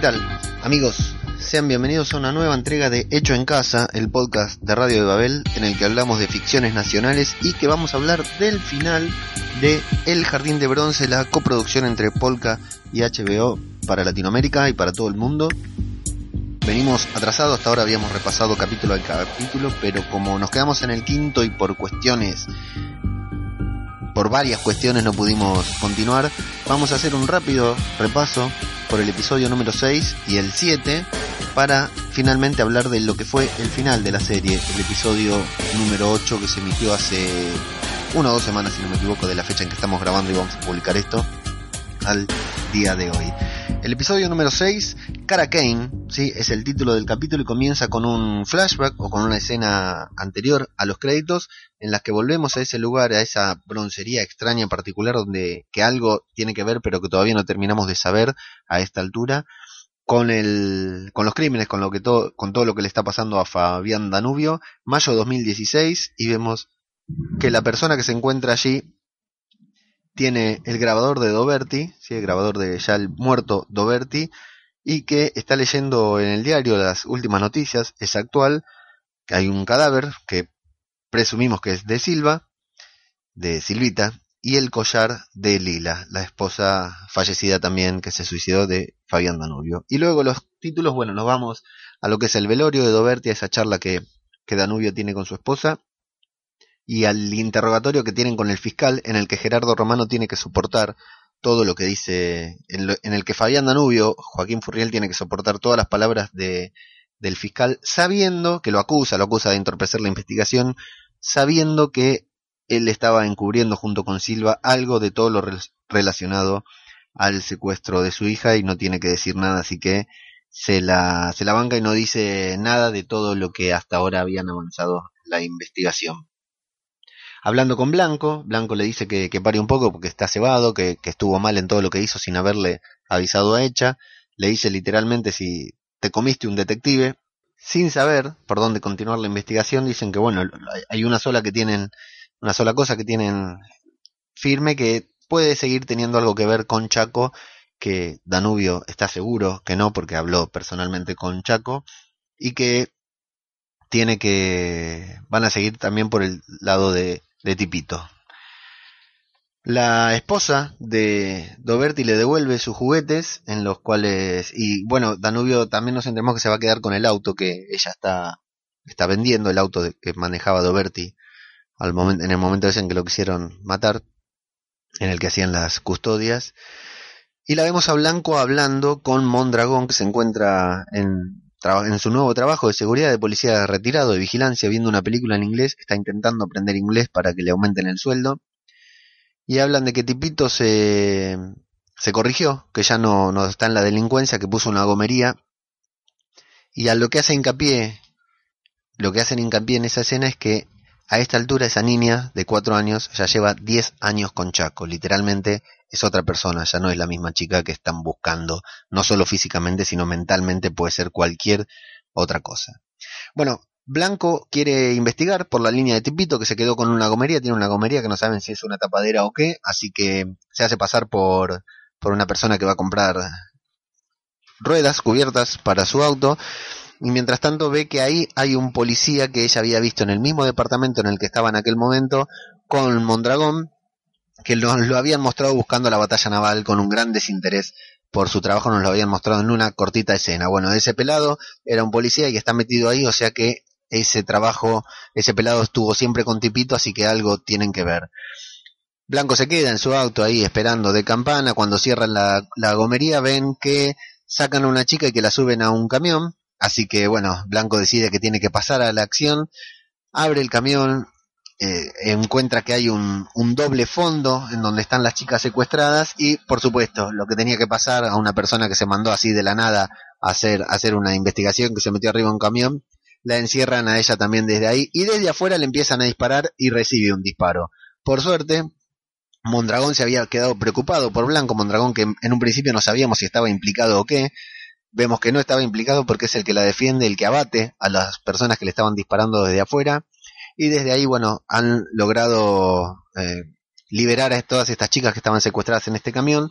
tal? Amigos, sean bienvenidos a una nueva entrega de Hecho en Casa, el podcast de Radio de Babel, en el que hablamos de ficciones nacionales y que vamos a hablar del final de El Jardín de Bronce, la coproducción entre Polka y HBO para Latinoamérica y para todo el mundo. Venimos atrasados, hasta ahora habíamos repasado capítulo a capítulo, pero como nos quedamos en el quinto y por cuestiones por varias cuestiones no pudimos continuar, vamos a hacer un rápido repaso por el episodio número 6 y el 7 para finalmente hablar de lo que fue el final de la serie, el episodio número 8 que se emitió hace una o dos semanas, si no me equivoco, de la fecha en que estamos grabando y vamos a publicar esto al día de hoy. El episodio número 6, Cara Kane, ¿sí? es el título del capítulo y comienza con un flashback o con una escena anterior a los créditos en las que volvemos a ese lugar, a esa broncería extraña en particular donde que algo tiene que ver pero que todavía no terminamos de saber a esta altura con el con los crímenes, con lo que todo con todo lo que le está pasando a Fabián Danubio, mayo 2016 y vemos que la persona que se encuentra allí tiene el grabador de Doberti, ¿sí? el grabador de ya el muerto Doberti, y que está leyendo en el diario las últimas noticias, es actual, que hay un cadáver que presumimos que es de Silva, de Silvita, y el collar de Lila, la esposa fallecida también que se suicidó de Fabián Danubio. Y luego los títulos, bueno, nos vamos a lo que es el velorio de Doberti, a esa charla que, que Danubio tiene con su esposa, y al interrogatorio que tienen con el fiscal en el que Gerardo Romano tiene que soportar todo lo que dice, en, el que Fabián Danubio, Joaquín Furriel tiene que soportar todas las palabras de, del fiscal, sabiendo que lo acusa, lo acusa de entorpecer la investigación, sabiendo que él estaba encubriendo junto con Silva algo de todo lo relacionado al secuestro de su hija y no tiene que decir nada, así que se la, se la banca y no dice nada de todo lo que hasta ahora habían avanzado la investigación hablando con Blanco, Blanco le dice que, que pare un poco porque está cebado, que, que, estuvo mal en todo lo que hizo sin haberle avisado a Echa, le dice literalmente si te comiste un detective, sin saber por dónde continuar la investigación, dicen que bueno, hay una sola que tienen, una sola cosa que tienen firme que puede seguir teniendo algo que ver con Chaco, que Danubio está seguro que no, porque habló personalmente con Chaco, y que tiene que van a seguir también por el lado de de Tipito. La esposa de Doberti le devuelve sus juguetes, en los cuales, y bueno, Danubio también nos enteramos que se va a quedar con el auto que ella está, está vendiendo, el auto que manejaba Doberti al momento, en el momento ese en que lo quisieron matar, en el que hacían las custodias. Y la vemos a Blanco hablando con Mondragón, que se encuentra en, en su nuevo trabajo de seguridad de policía retirado de vigilancia viendo una película en inglés, está intentando aprender inglés para que le aumenten el sueldo. Y hablan de que Tipito se, se corrigió, que ya no, no está en la delincuencia, que puso una gomería. Y a lo que hace hincapié, lo que hacen hincapié en esa escena es que a esta altura esa niña de cuatro años ya lleva diez años con Chaco, literalmente es otra persona, ya no es la misma chica que están buscando, no solo físicamente, sino mentalmente puede ser cualquier otra cosa. Bueno, Blanco quiere investigar por la línea de Tipito que se quedó con una gomería, tiene una gomería que no saben si es una tapadera o qué, así que se hace pasar por, por una persona que va a comprar ruedas cubiertas para su auto y mientras tanto ve que ahí hay un policía que ella había visto en el mismo departamento en el que estaba en aquel momento con Mondragón que nos lo habían mostrado buscando la batalla naval con un gran desinterés por su trabajo, nos lo habían mostrado en una cortita escena. Bueno, ese pelado era un policía y está metido ahí, o sea que ese trabajo, ese pelado estuvo siempre con Tipito, así que algo tienen que ver. Blanco se queda en su auto ahí esperando de campana, cuando cierran la, la gomería ven que sacan a una chica y que la suben a un camión, así que bueno, Blanco decide que tiene que pasar a la acción, abre el camión, eh, encuentra que hay un, doble fondo en donde están las chicas secuestradas y, por supuesto, lo que tenía que pasar a una persona que se mandó así de la nada a hacer, una investigación, que se metió arriba de un camión, la encierran a ella también desde ahí y desde afuera le empiezan a disparar y recibe un disparo. Por suerte, Mondragón se había quedado preocupado por Blanco, Mondragón que en un principio no sabíamos si estaba implicado o qué, vemos que no estaba implicado porque es el que la defiende, el que abate a las personas que le estaban disparando desde afuera y desde ahí, bueno, han logrado eh, liberar a todas estas chicas que estaban secuestradas en este camión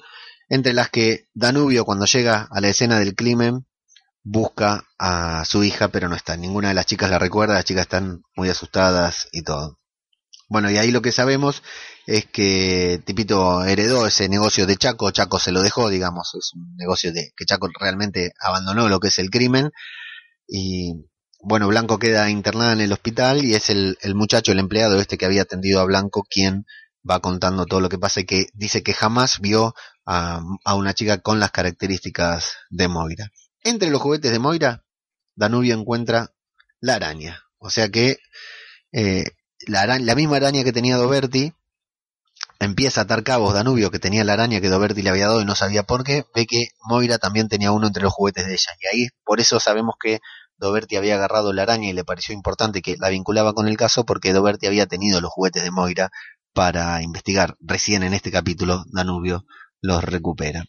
entre las que Danubio cuando llega a la escena del crimen busca a su hija, pero no está. Ninguna de las chicas la recuerda, las chicas están muy asustadas y todo. Bueno, y ahí lo que sabemos es que Tipito heredó ese negocio de Chaco, Chaco se lo dejó, digamos, es un negocio de que Chaco realmente abandonó lo que es el crimen y bueno, Blanco queda internada en el hospital y es el, muchacho, el empleado este que había atendido a Blanco quien va contando todo lo que pasa y que dice que jamás vio a, a una chica con las características de Moira. Entre los juguetes de Moira, Danubio encuentra la araña. O sea que eh, la, misma araña que tenía Doberti empieza a atar cabos Danubio, que tenía la araña que Doberti le había dado y no sabía por qué, ve que Moira también tenía uno entre los juguetes de ella. Y ahí por eso sabemos que Doberti había agarrado la araña y le pareció importante que la vinculaba con el caso porque Doberti había tenido los juguetes de Moira para investigar. Recién en este capítulo Danubio los recupera.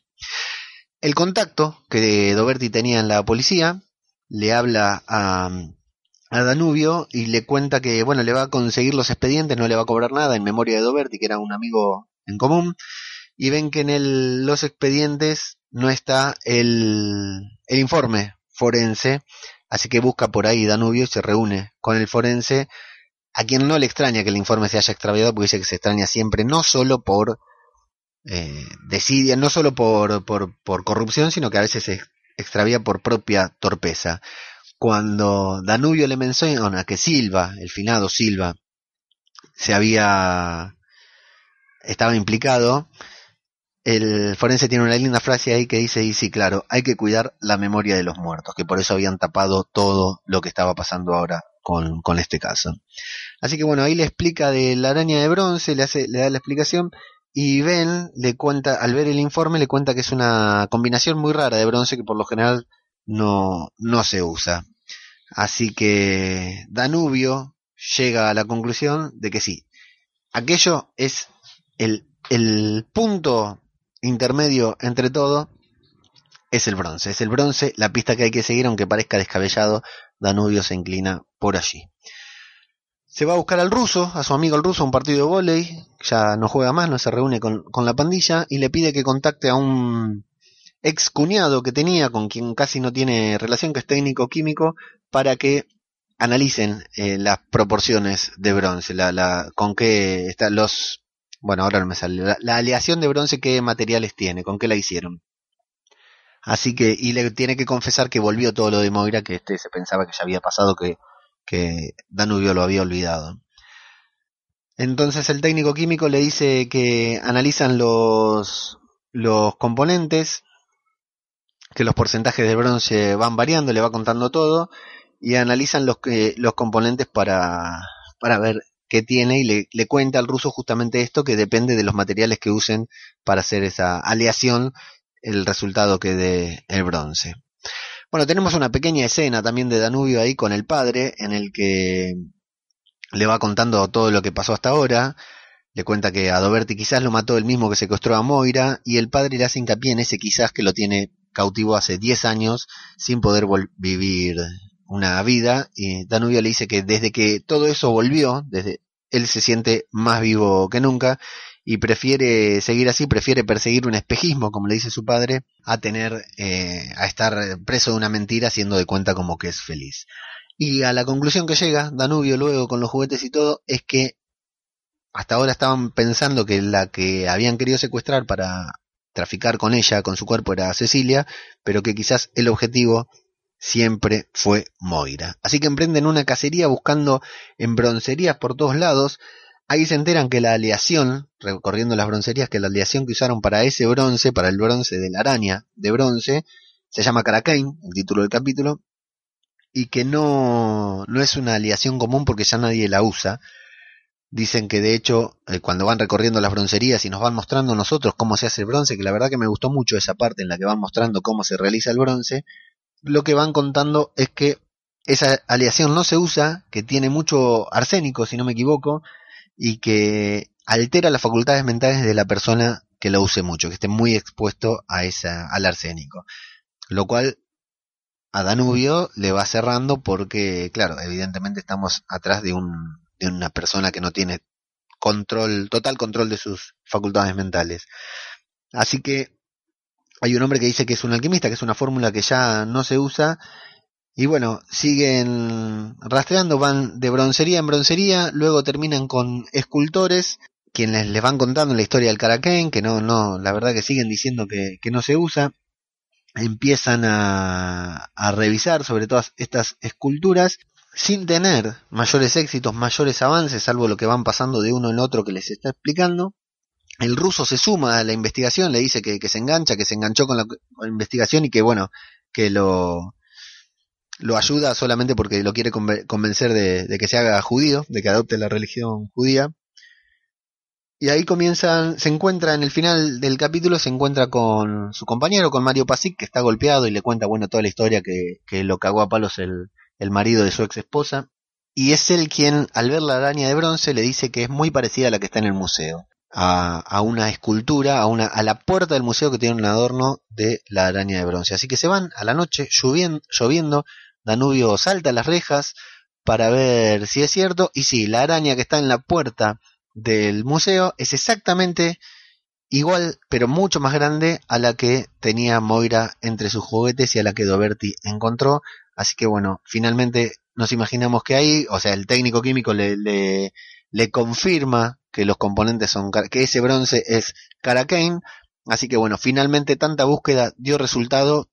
El contacto que Doberti tenía en la policía le habla a, a Danubio y le cuenta que, bueno, le va a conseguir los expedientes, no le va a cobrar nada en memoria de Doberti, que era un amigo en común, y ven que en el, los expedientes no está el, el informe forense, así que busca por ahí Danubio y se reúne con el forense, a quien no le extraña que el informe se haya extraviado, porque dice que se extraña siempre, no solo por eh, desidia, no solo por, por, por corrupción, sino que a veces se extravía por propia torpeza cuando Danubio le menciona que Silva, el finado Silva, se había estaba implicado, el forense tiene una linda frase ahí que dice, y sí, claro, hay que cuidar la memoria de los muertos, que por eso habían tapado todo lo que estaba pasando ahora con, con este caso. Así que bueno, ahí le explica de la araña de bronce, le, hace, le da la explicación, y Ben le cuenta, al ver el informe, le cuenta que es una combinación muy rara de bronce que por lo general no, no se usa. Así que Danubio llega a la conclusión de que sí, aquello es el, el punto intermedio entre todo, es el bronce, es el bronce, la pista que hay que seguir, aunque parezca descabellado, Danubio se inclina por allí. Se va a buscar al ruso, a su amigo el ruso, un partido de volei, ya no juega más, no se reúne con, con la pandilla, y le pide que contacte a un ex cuñado que tenía, con quien casi no tiene relación, que es técnico químico, para que analicen eh, las proporciones de bronce, la, la, con qué están los, bueno, ahora no me sale, la, la, aleación de bronce, qué materiales tiene, con qué la hicieron. Así que, y le tiene que confesar que volvió todo lo de Moira, que este se pensaba que ya había pasado, que, que Danubio lo había olvidado. Entonces el técnico químico le dice que analizan los, los componentes que los porcentajes de bronce van variando, le va contando todo y analizan los, que, los componentes para, para ver qué tiene y le, le, cuenta al ruso justamente esto que depende de los materiales que usen para hacer esa aleación el resultado que dé el bronce. Bueno, tenemos una pequeña escena también de Danubio ahí con el padre en el que le va contando todo lo que pasó hasta ahora. Le cuenta que a Doberti quizás lo mató el mismo que secuestró a Moira y el padre le hace hincapié en ese quizás que lo tiene cautivo hace 10 años sin poder vivir una vida y Danubio le dice que desde que todo eso volvió, desde él se siente más vivo que nunca y prefiere seguir así, prefiere perseguir un espejismo, como le dice su padre, a tener, eh, a estar preso de una mentira haciendo de cuenta como que es feliz. Y a la conclusión que llega Danubio luego con los juguetes y todo es que hasta ahora estaban pensando que la que habían querido secuestrar para traficar con ella, con su cuerpo, era Cecilia, pero que quizás el objetivo siempre fue Moira. Así que emprenden una cacería buscando en broncerías por todos lados. Ahí se enteran que la aleación, recorriendo las broncerías, que la aleación que usaron para ese bronce, para el bronce de la araña de bronce, se llama Caracane, el título del capítulo, y que no, no es una aleación común porque ya nadie la usa, Dicen que de hecho eh, cuando van recorriendo las broncerías y nos van mostrando nosotros cómo se hace el bronce, que la verdad que me gustó mucho esa parte en la que van mostrando cómo se realiza el bronce, lo que van contando es que esa aleación no se usa, que tiene mucho arsénico, si no me equivoco, y que altera las facultades mentales de la persona que lo use mucho, que esté muy expuesto a esa, al arsénico. Lo cual a Danubio le va cerrando porque, claro, evidentemente estamos atrás de un de una persona que no tiene control, total control de sus facultades mentales. Así que hay un hombre que dice que es un alquimista, que es una fórmula que ya no se usa. Y bueno, siguen rastreando, van de broncería en broncería, luego terminan con escultores, quienes les van contando la historia del Caraquén, que no, no, la verdad que siguen diciendo que, que no se usa. Empiezan a, a revisar sobre todas estas esculturas sin tener mayores éxitos, mayores avances, salvo lo que van pasando de uno en otro que les está explicando. El ruso se suma a la investigación, le dice que, se engancha, que se enganchó con la, investigación y que bueno, que lo, lo ayuda solamente porque lo quiere convencer de, que se haga judío, de que adopte la religión judía. Y ahí comienzan, se encuentra en el final del capítulo, se encuentra con su compañero, con Mario Pasic, que está golpeado y le cuenta, bueno, toda la historia que, que lo cagó a palos el, el marido de su ex esposa, y es él quien, al ver la araña de bronce, le dice que es muy parecida a la que está en el museo, a, una escultura, a, una, a la puerta del museo que tiene un adorno de la araña de bronce. Así que se van a la noche lloviendo, lloviendo Danubio salta las rejas para ver si es cierto, y sí, la araña que está en la puerta del museo es exactamente igual, pero mucho más grande a la que tenía Moira entre sus juguetes y a la que Doberti encontró. Así que bueno, finalmente nos imaginamos que ahí, o sea, el técnico químico le, le, confirma que los componentes son, que ese bronce es Caracane. Así que bueno, finalmente tanta búsqueda dio resultado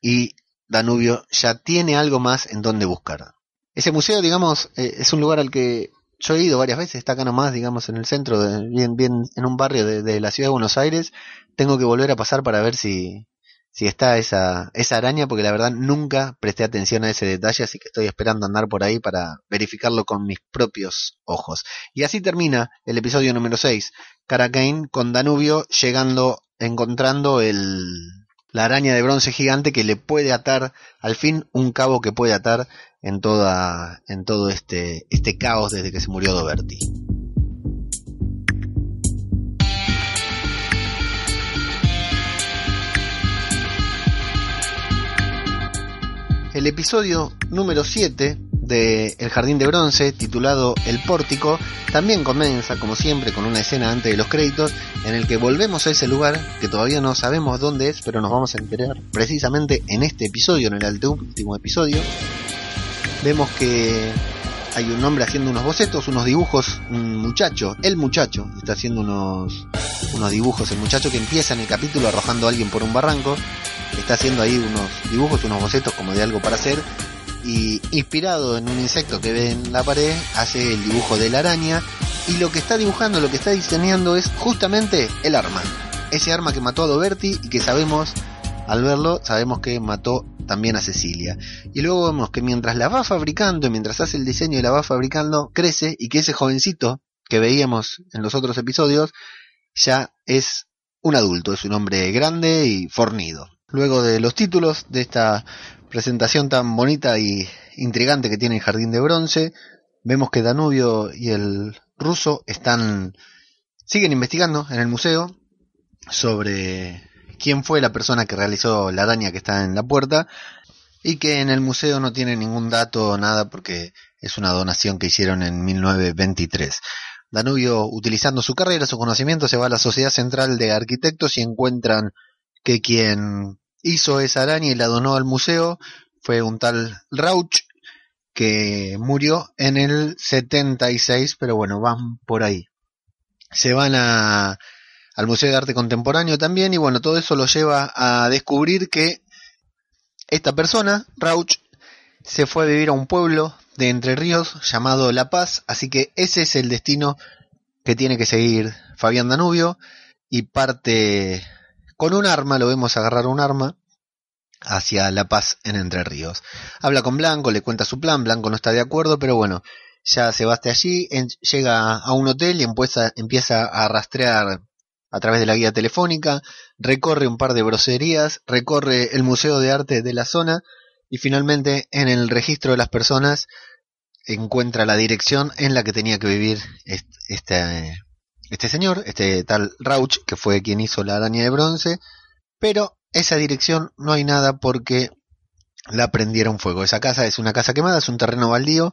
y Danubio ya tiene algo más en donde buscar. Ese museo, digamos, eh, es un lugar al que yo he ido varias veces, está acá nomás, digamos, en el centro, de, bien, bien en un barrio de, la ciudad de Buenos Aires. Tengo que volver a pasar para ver si, si está esa, esa araña, porque la verdad nunca presté atención a ese detalle, así que estoy esperando andar por ahí para verificarlo con mis propios ojos. Y así termina el episodio número 6, Caracane con Danubio llegando, encontrando el, la araña de bronce gigante que le puede atar, al fin, un cabo que puede atar en toda, en todo este, este caos desde que se murió Doberti. El episodio número 7 de El Jardín de Bronce, titulado El Pórtico, también comienza, como siempre, con una escena antes de los créditos, en el que volvemos a ese lugar que todavía no sabemos dónde es, pero nos vamos a enterar precisamente en este episodio, en el último episodio. Vemos que hay un hombre haciendo unos bocetos, unos dibujos, un muchacho, el muchacho, está haciendo unos, unos dibujos, el muchacho que empieza en el capítulo arrojando a alguien por un barranco, está haciendo ahí unos dibujos, unos bocetos como de algo para hacer y inspirado en un insecto que ve en la pared hace el dibujo de la araña y lo que está dibujando, lo que está diseñando es justamente el arma. Ese arma que mató a Doberti y que sabemos, al verlo, sabemos que mató también a Cecilia. Y luego vemos que mientras la va fabricando, mientras hace el diseño y la va fabricando, crece y que ese jovencito que veíamos en los otros episodios ya es un adulto, es un hombre grande y fornido. Luego de los títulos de esta presentación tan bonita y intrigante que tiene el Jardín de Bronce, vemos que Danubio y el ruso están siguen investigando en el museo sobre quién fue la persona que realizó la araña que está en la puerta y que en el museo no tiene ningún dato nada porque es una donación que hicieron en 1923. Danubio, utilizando su carrera, su conocimiento, se va a la Sociedad Central de Arquitectos y encuentran que quien hizo esa araña y la donó al museo fue un tal Rauch que murió en el 76, pero bueno, van por ahí. Se van a, al Museo de Arte Contemporáneo también y bueno, todo eso lo lleva a descubrir que esta persona, Rauch, se fue a vivir a un pueblo de Entre Ríos llamado La Paz, así que ese es el destino que tiene que seguir Fabián Danubio y parte con un arma, lo vemos agarrar un arma hacia La Paz en Entre Ríos. Habla con Blanco, le cuenta su plan, Blanco no está de acuerdo, pero bueno, ya se va hasta allí, llega a un hotel y empieza, empieza a rastrear a través de la guía telefónica, recorre un par de brocerías, recorre el Museo de Arte de la zona y finalmente en el registro de las personas encuentra la dirección en la que tenía que vivir este, este señor, este tal Rauch, que fue quien hizo la araña de bronce, pero esa dirección no hay nada porque la prendieron fuego. Esa casa es una casa quemada, es un terreno baldío,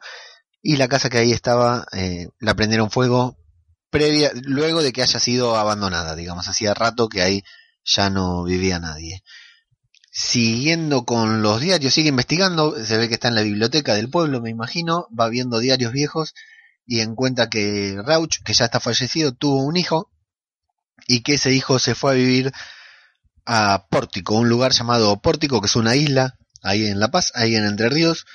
y la casa que ahí estaba eh, la prendieron fuego previa, luego de que haya sido abandonada, digamos, hacía rato que ahí ya no vivía nadie. Siguiendo con los diarios, sigue investigando, se ve que está en la biblioteca del pueblo, me imagino, va viendo diarios viejos y encuentra que Rauch, que ya está fallecido, tuvo un hijo y que ese hijo se fue a vivir a Pórtico, un lugar llamado Pórtico, que es una isla ahí en La Paz, ahí en Entre Ríos,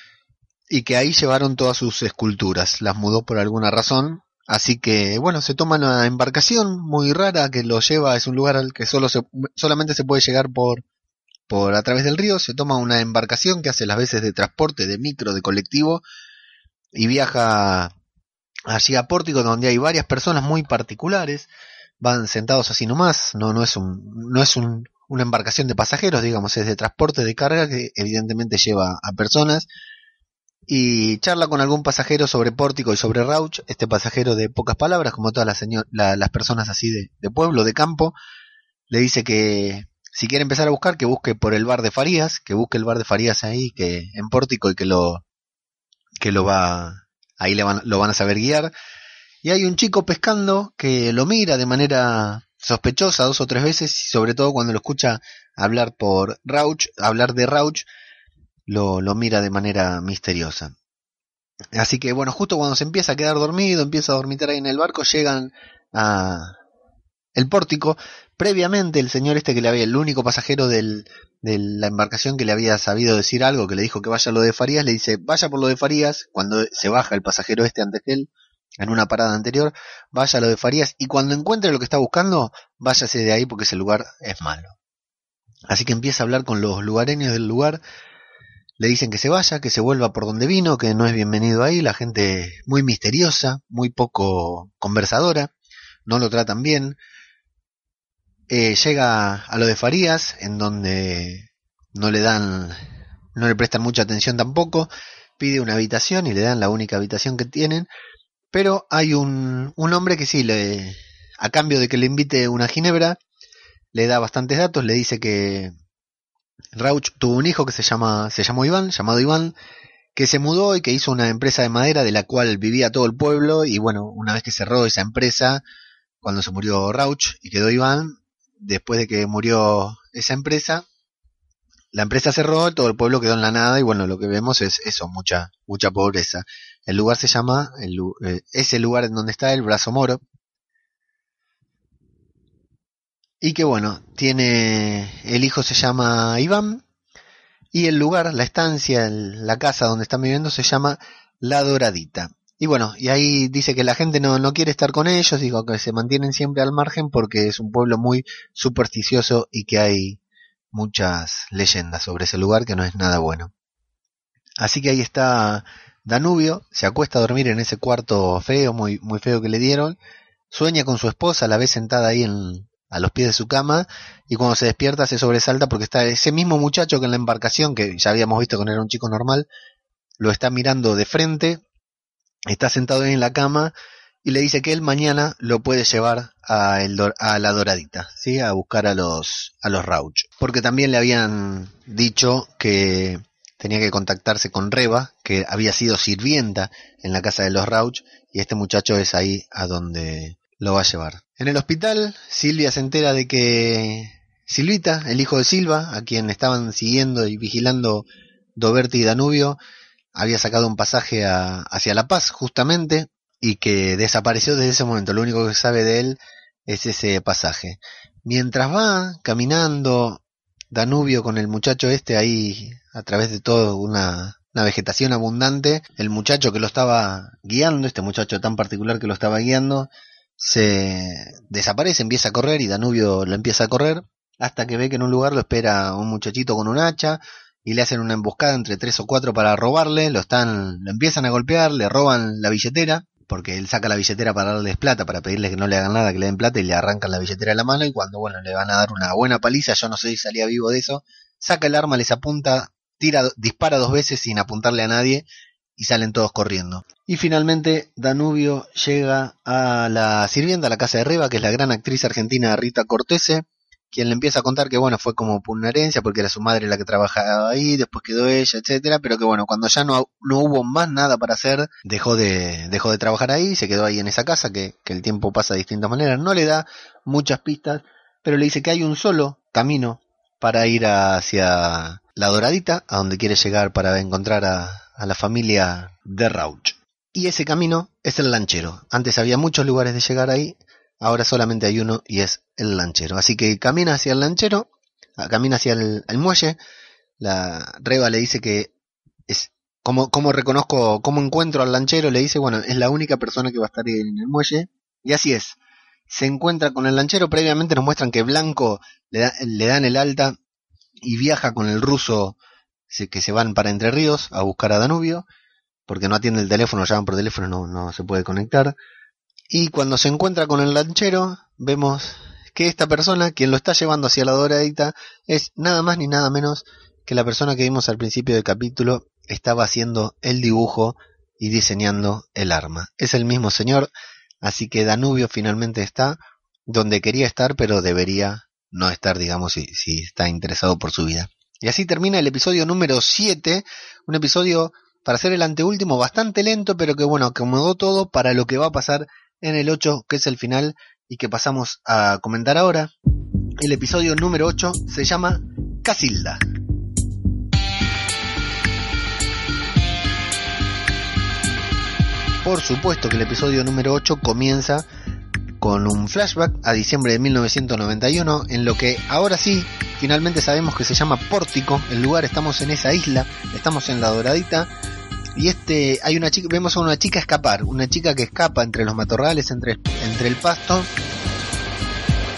y que ahí llevaron todas sus esculturas, las mudó por alguna razón, así que bueno, se toma una embarcación muy rara que lo lleva, es un lugar al que solo se, solamente se puede llegar por, por a través del río, se toma una embarcación que hace las veces de transporte, de micro, de colectivo, y viaja allí a Pórtico, donde hay varias personas muy particulares, van sentados así nomás, no, no es un, no es un, una embarcación de pasajeros, digamos, es de transporte de carga que evidentemente lleva a personas y charla con algún pasajero sobre Pórtico y sobre Rauch, este pasajero de pocas palabras, como todas las, las personas así de, de, pueblo, de campo, le dice que si quiere empezar a buscar, que busque por el bar de Farías, que busque el bar de Farías ahí, que en Pórtico y que lo, que lo va, ahí le van, lo van a saber guiar. Y hay un chico pescando que lo mira de manera sospechosa dos o tres veces, y sobre todo cuando lo escucha hablar por Rauch, hablar de Rauch, lo, lo mira de manera misteriosa. Así que bueno, justo cuando se empieza a quedar dormido, empieza a dormitar ahí en el barco, llegan a el pórtico. Previamente el señor este que le había, el único pasajero del, de la embarcación que le había sabido decir algo, que le dijo que vaya a lo de Farías, le dice, vaya por lo de Farías, cuando se baja el pasajero este antes que él, en una parada anterior, vaya a lo de Farías y cuando encuentre lo que está buscando, váyase de ahí porque ese lugar es malo. Así que empieza a hablar con los lugareños del lugar, le dicen que se vaya, que se vuelva por donde vino, que no es bienvenido ahí, la gente muy misteriosa, muy poco conversadora, no lo tratan bien. Eh, llega a lo de Farías, en donde no le dan, no le prestan mucha atención tampoco, pide una habitación y le dan la única habitación que tienen, pero hay un, un hombre que sí, le, a cambio de que le invite una ginebra, le da bastantes datos, le dice que Rauch tuvo un hijo que se llama, se llamó Iván, llamado Iván, que se mudó y que hizo una empresa de madera de la cual vivía todo el pueblo y bueno, una vez que cerró esa empresa, cuando se murió Rauch y quedó Iván, después de que murió esa empresa, la empresa cerró, todo el pueblo quedó en la nada y bueno, lo que vemos es eso, mucha, mucha pobreza. El lugar se llama, el, eh, es el lugar en donde está el Brazo Moro. Y que bueno, tiene, el hijo se llama Iván y el lugar, la estancia, la casa donde están viviendo se llama La Doradita. Y bueno, y ahí dice que la gente no, no quiere estar con ellos, digo que se mantienen siempre al margen porque es un pueblo muy supersticioso y que hay muchas leyendas sobre ese lugar que no es nada bueno. Así que ahí está Danubio, se acuesta a dormir en ese cuarto feo, muy, muy feo que le dieron, sueña con su esposa, la ve sentada ahí en, a los pies de su cama, y cuando se despierta se sobresalta porque está ese mismo muchacho que en la embarcación, que ya habíamos visto que no era un chico normal, lo está mirando de frente, está sentado en la cama, y le dice que él mañana lo puede llevar a, el, a la doradita, ¿sí? a buscar a los, a los Rauch. Porque también le habían dicho que tenía que contactarse con Reba, que había sido sirvienta en la casa de los Rauch, y este muchacho es ahí a donde lo va a llevar. En el hospital, Silvia se entera de que Silvita, el hijo de Silva, a quien estaban siguiendo y vigilando Doberti y Danubio, había sacado un pasaje hacia La Paz, justamente, y que desapareció desde ese momento. Lo único que sabe de él es ese pasaje. Mientras va caminando Danubio con el muchacho este ahí a través de toda una, una vegetación abundante, el muchacho que lo estaba guiando, este muchacho tan particular que lo estaba guiando, se desaparece, empieza a correr y Danubio lo empieza a correr hasta que ve que en un lugar lo espera un muchachito con un hacha y le hacen una emboscada entre tres o cuatro para robarle, lo están, lo empiezan a golpear, le roban la billetera porque él saca la billetera para darles plata, para pedirle que no le hagan nada, que le den plata y le arrancan la billetera de la mano y cuando bueno le van a dar una buena paliza, yo no sé si salía vivo de eso, saca el arma, les apunta, tira, dispara dos veces sin apuntarle a nadie y salen todos corriendo. Y finalmente Danubio llega a la sirvienta, a la casa de Reba, que es la gran actriz argentina Rita Cortese, quien le empieza a contar que bueno, fue como por una herencia, porque era su madre la que trabajaba ahí, después quedó ella, etcétera, pero que bueno, cuando ya no, no hubo más nada para hacer, dejó de, dejó de trabajar ahí, se quedó ahí en esa casa, que, que el tiempo pasa de distintas maneras, no le da muchas pistas, pero le dice que hay un solo camino para ir hacia la Doradita, a donde quiere llegar para encontrar a, a la familia de Rauch. Y ese camino es el lanchero. Antes había muchos lugares de llegar ahí, ahora solamente hay uno y es el lanchero. Así que camina hacia el lanchero, ah, camina hacia el, muelle. La Reba le dice que es como, como reconozco, cómo encuentro al lanchero, le dice, bueno, es la única persona que va a estar en el muelle. Y así es. Se encuentra con el lanchero, previamente nos muestran que Blanco le, le dan el alta y viaja con el ruso que se van para Entre Ríos a buscar a Danubio, porque no atiende el teléfono, llaman por teléfono, no, no se puede conectar. Y cuando se encuentra con el lanchero, vemos que esta persona, quien lo está llevando hacia la doradita, es nada más ni nada menos que la persona que vimos al principio del capítulo estaba haciendo el dibujo y diseñando el arma. Es el mismo señor, así que Danubio finalmente está donde quería estar, pero debería no estar, digamos, si, si está interesado por su vida. Y así termina el episodio número 7, un episodio para ser el anteúltimo bastante lento, pero que bueno, acomodó todo para lo que va a pasar en el 8, que es el final y que pasamos a comentar ahora. El episodio número 8 se llama Casilda. Por supuesto que el episodio número 8 comienza con un flashback a diciembre de 1991, en lo que ahora sí, finalmente sabemos que se llama Pórtico, el lugar, estamos en esa isla, estamos en la Doradita, y este, hay una chica, vemos a una chica escapar, una chica que escapa entre los matorrales, entre, entre el pasto,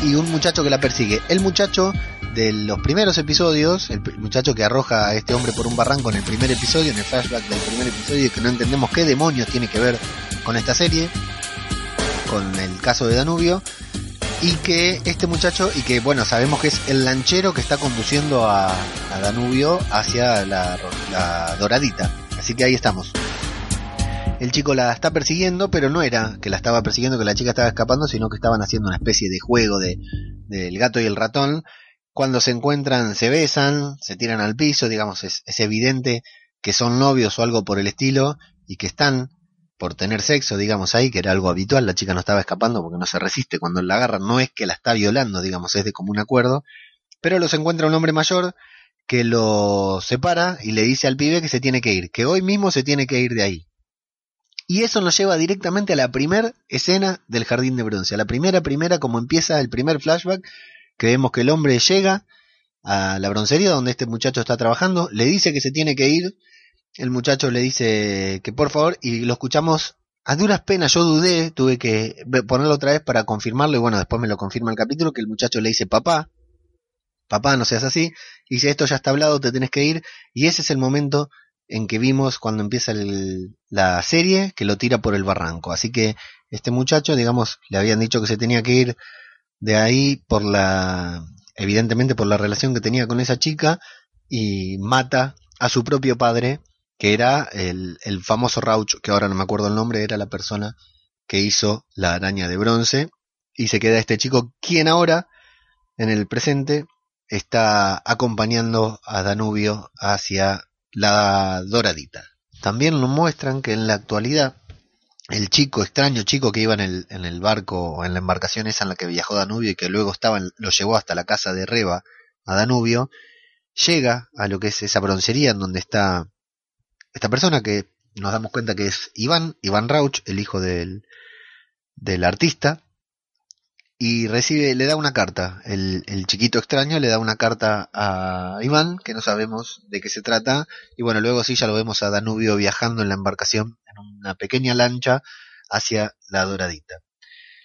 y un muchacho que la persigue. El muchacho de los primeros episodios, el muchacho que arroja a este hombre por un barranco en el primer episodio, en el flashback del primer episodio, que no entendemos qué demonios tiene que ver con esta serie, con el caso de Danubio y que este muchacho y que bueno sabemos que es el lanchero que está conduciendo a, Danubio hacia la, doradita así que ahí estamos. El chico la está persiguiendo pero no era que la estaba persiguiendo que la chica estaba escapando sino que estaban haciendo una especie de juego de del gato y el ratón. Cuando se encuentran se besan se tiran al piso digamos es, es evidente que son novios o algo por el estilo y que están por tener sexo, digamos, ahí, que era algo habitual, la chica no estaba escapando porque no se resiste cuando la agarran, no es que la está violando, digamos, es de común acuerdo, pero los encuentra un hombre mayor que lo separa y le dice al pibe que se tiene que ir, que hoy mismo se tiene que ir de ahí. Y eso nos lleva directamente a la primera escena del jardín de bronce, a la primera, primera, como empieza el primer flashback, que vemos que el hombre llega a la broncería donde este muchacho está trabajando, le dice que se tiene que ir, el muchacho le dice que por favor, y lo escuchamos a duras penas, yo dudé, tuve que ponerlo otra vez para confirmarlo, y bueno, después me lo confirma el capítulo, que el muchacho le dice, papá, papá, no seas así, y dice, esto ya está hablado, te tenés que ir, y ese es el momento en que vimos cuando empieza la serie, que lo tira por el barranco. Así que este muchacho, digamos, le habían dicho que se tenía que ir de ahí por la, evidentemente por la relación que tenía con esa chica, y mata a su propio padre que era el, el famoso Rauch, que ahora no me acuerdo el nombre, era la persona que hizo la araña de bronce, y se queda este chico, quien ahora, en el presente, está acompañando a Danubio hacia la Doradita. También nos muestran que en la actualidad el chico, extraño chico que iba en el, en el barco en la embarcación esa en la que viajó Danubio y que luego estaba lo llevó hasta la casa de Reba a Danubio, llega a lo que es esa broncería en donde está esta persona que nos damos cuenta que es Iván, Iván Rauch, el hijo del, del artista, y recibe, le da una carta, el, chiquito extraño le da una carta a Iván, que no sabemos de qué se trata, y bueno, luego sí ya lo vemos a Danubio viajando en la embarcación, en una pequeña lancha, hacia la Doradita.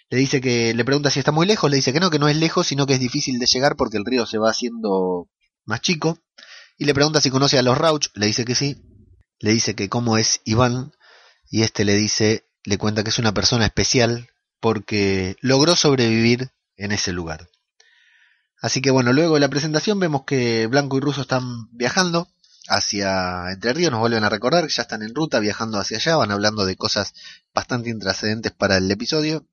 Le dice que, le pregunta si está muy lejos, le dice que no, que no es lejos, sino que es difícil de llegar porque el río se va haciendo más chico, y le pregunta si conoce a los Rauch, le dice que sí, le dice que cómo es Iván y este le dice, le cuenta que es una persona especial porque logró sobrevivir en ese lugar. Así que bueno, luego de la presentación vemos que Blanco y Russo están viajando hacia Entre Ríos, nos vuelven a recordar que ya están en ruta viajando hacia allá, van hablando de cosas bastante intrascendentes para el episodio.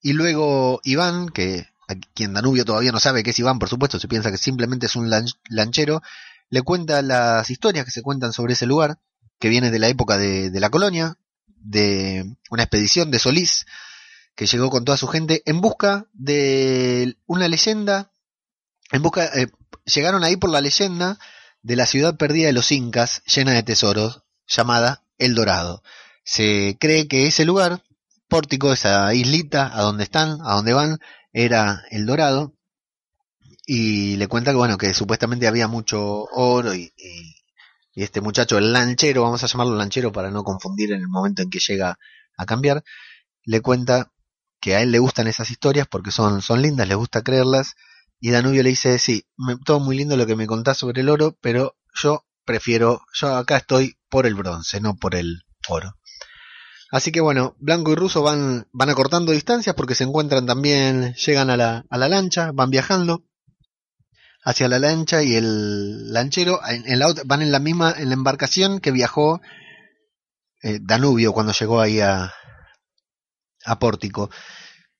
Y luego Iván, que a quien Danubio todavía no sabe que es Iván, por supuesto, se piensa que simplemente es un lanchero, le cuenta las historias que se cuentan sobre ese lugar, que viene de la época de, la colonia, de una expedición de Solís, que llegó con toda su gente en busca de una leyenda, en busca, eh, llegaron ahí por la leyenda de la ciudad perdida de los incas, llena de tesoros, llamada El Dorado. Se cree que ese lugar, pórtico, esa islita, a donde están, a donde van, era El Dorado, y le cuenta que bueno, que supuestamente había mucho oro y, y este muchacho, el lanchero, vamos a llamarlo lanchero para no confundir en el momento en que llega a cambiar, le cuenta que a él le gustan esas historias porque son, son lindas, le gusta creerlas, y Danubio le dice, sí, todo muy lindo lo que me contás sobre el oro, pero yo prefiero, yo acá estoy por el bronce, no por el oro. Así que bueno, Blanco y Ruso van, van acortando distancias porque se encuentran también, llegan a la, a la lancha, van viajando hacia la lancha y el lanchero van en la misma en la embarcación que viajó eh, Danubio cuando llegó ahí a, a Pórtico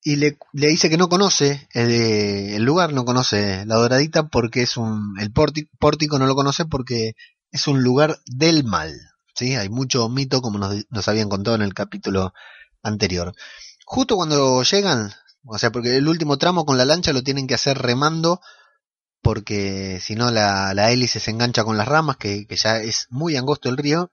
y le, le, dice que no conoce el, el, lugar, no conoce la Doradita porque es un el pórtico, pórtico no lo conoce porque es un lugar del mal, sí, hay mucho mito como nos, nos habían contado en el capítulo anterior. Justo cuando llegan, o sea, porque el último tramo con la lancha lo tienen que hacer remando porque si no la, hélice se engancha con las ramas, que, ya es muy angosto el río.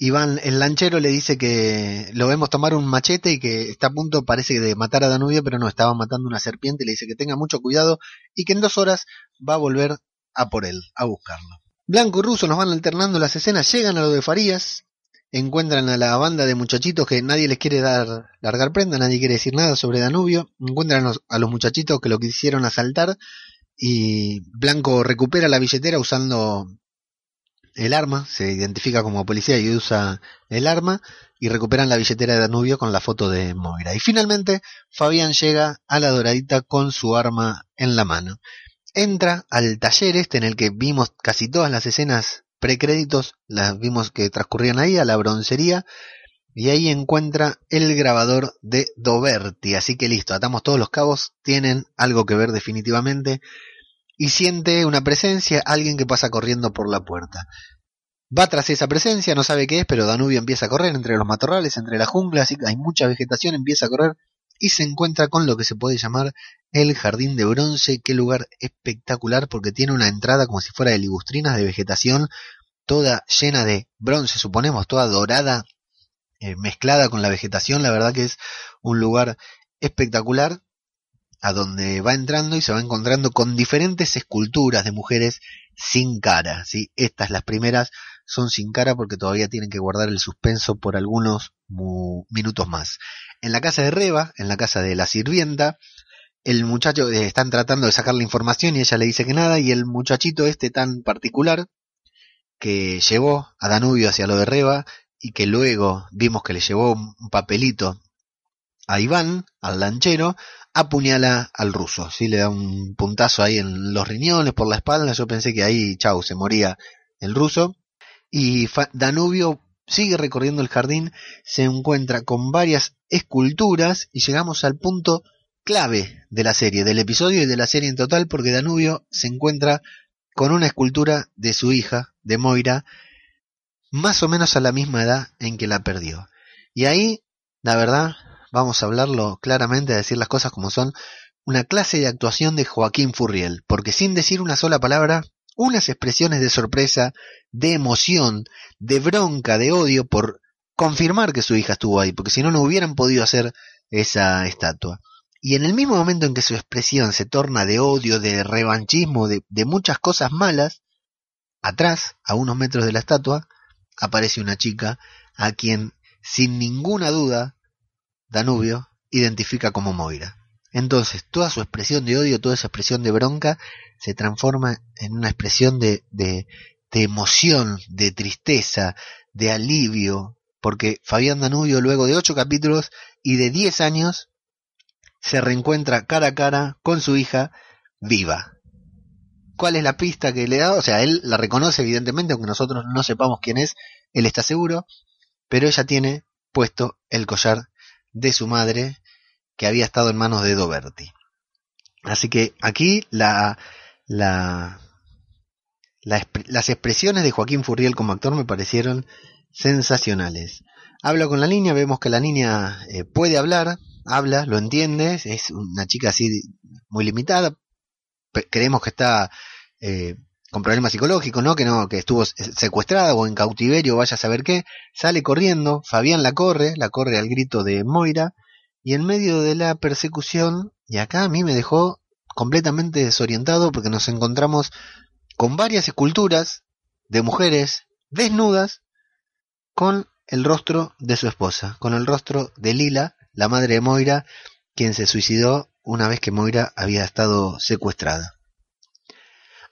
Y van, el lanchero le dice que lo vemos tomar un machete y que está a punto, parece, de matar a Danubio, pero no, estaba matando una serpiente, le dice que tenga mucho cuidado y que en dos horas va a volver a por él, a buscarlo. Blanco y Ruso nos van alternando las escenas, llegan a lo de Farías, encuentran a la banda de muchachitos que nadie les quiere dar largar prenda, nadie quiere decir nada sobre Danubio, encuentran a los, muchachitos que lo quisieron asaltar y Blanco recupera la billetera usando el arma, se identifica como policía y usa el arma y recuperan la billetera de Danubio con la foto de Moira. Y finalmente Fabián llega a la doradita con su arma en la mano. Entra al taller este en el que vimos casi todas las escenas precréditos, las vimos que transcurrían ahí, a la broncería, y ahí encuentra el grabador de Doberti. Así que listo, atamos todos los cabos, tienen algo que ver definitivamente, y siente una presencia, alguien que pasa corriendo por la puerta. Va tras esa presencia, no sabe qué es, pero Danubio empieza a correr entre los matorrales, entre la jungla, así que hay mucha vegetación, empieza a correr y se encuentra con lo que se puede llamar el Jardín de Bronce, qué lugar espectacular porque tiene una entrada como si fuera de ligustrinas de vegetación, toda llena de bronce, suponemos, toda dorada, eh, mezclada con la vegetación, la verdad que es un lugar espectacular a donde va entrando y se va encontrando con diferentes esculturas de mujeres sin cara, ¿sí? Estas, las primeras, son sin cara porque todavía tienen que guardar el suspenso por algunos minutos más. En la casa de Reba, en la casa de la sirvienta, el muchacho eh, están tratando de sacar la información y ella le dice que nada y el muchachito este tan particular que llevó a Danubio hacia lo de Reba y que luego vimos que le llevó un papelito a Iván, al lanchero, apuñala al ruso, ¿sí? le da un puntazo ahí en los riñones, por la espalda, yo pensé que ahí, chau, se moría el ruso, y Danubio sigue recorriendo el jardín, se encuentra con varias esculturas y llegamos al punto clave de la serie, del episodio y de la serie en total, porque Danubio se encuentra con una escultura de su hija, de Moira, más o menos a la misma edad en que la perdió. Y ahí, la verdad, vamos a hablarlo claramente, a decir las cosas como son, una clase de actuación de Joaquín Furriel, porque sin decir una sola palabra, unas expresiones de sorpresa, de emoción, de bronca, de odio por confirmar que su hija estuvo ahí, porque si no, no hubieran podido hacer esa estatua. Y en el mismo momento en que su expresión se torna de odio, de revanchismo, de, muchas cosas malas, atrás, a unos metros de la estatua, aparece una chica a quien, sin ninguna duda, Danubio identifica como Moira. Entonces, toda su expresión de odio, toda esa expresión de bronca, se transforma en una expresión de, de, emoción, de tristeza, de alivio, porque Fabián Danubio, luego de ocho capítulos y de diez años, se reencuentra cara a cara con su hija viva. ¿Cuál es la pista que le da? O sea, él la reconoce evidentemente, aunque nosotros no sepamos quién es, él está seguro, pero ella tiene puesto el collar de su madre que había estado en manos de Doberti. Así que aquí la, la, las expresiones de Joaquín Furriel como actor me parecieron sensacionales. Habla con la niña, vemos que la niña eh, puede hablar, habla, lo entiende, es una chica así muy limitada, creemos que está eh, con problemas psicológicos, ¿no? Que no, que estuvo secuestrada o en cautiverio, vaya a saber qué, sale corriendo, Fabián la corre, la corre al grito de Moira, y en medio de la persecución, y acá a mí me dejó completamente desorientado porque nos encontramos con varias esculturas de mujeres desnudas con el rostro de su esposa, con el rostro de Lila, la madre de Moira, quien se suicidó una vez que Moira había estado secuestrada.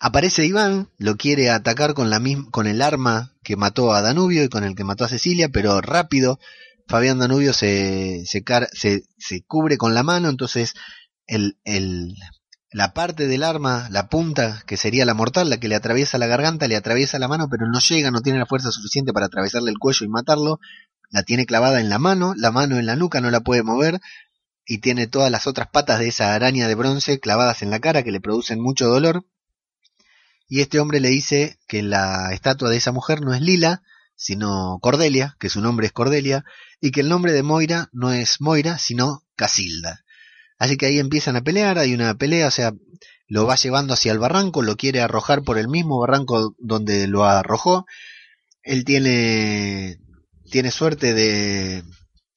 Aparece Iván, lo quiere atacar con, la con el arma que mató a Danubio y con el que mató a Cecilia, pero rápido Fabián Danubio se, se, se, cubre con la mano, entonces el, el, la parte del arma, la punta, que sería la mortal, la que le atraviesa la garganta, le atraviesa la mano, pero no llega, no tiene la fuerza suficiente para atravesarle el cuello y matarlo, la tiene clavada en la mano, la mano en la nuca, no la puede mover, y tiene todas las otras patas de esa araña de bronce clavadas en la cara que le producen mucho dolor y este hombre le dice que la estatua de esa mujer no es Lila, sino Cordelia, que su nombre es Cordelia, y que el nombre de Moira no es Moira, sino Casilda. Así que ahí empiezan a pelear, hay una pelea, o sea, lo va llevando hacia el barranco, lo quiere arrojar por el mismo barranco donde lo arrojó. Él tiene, tiene suerte de...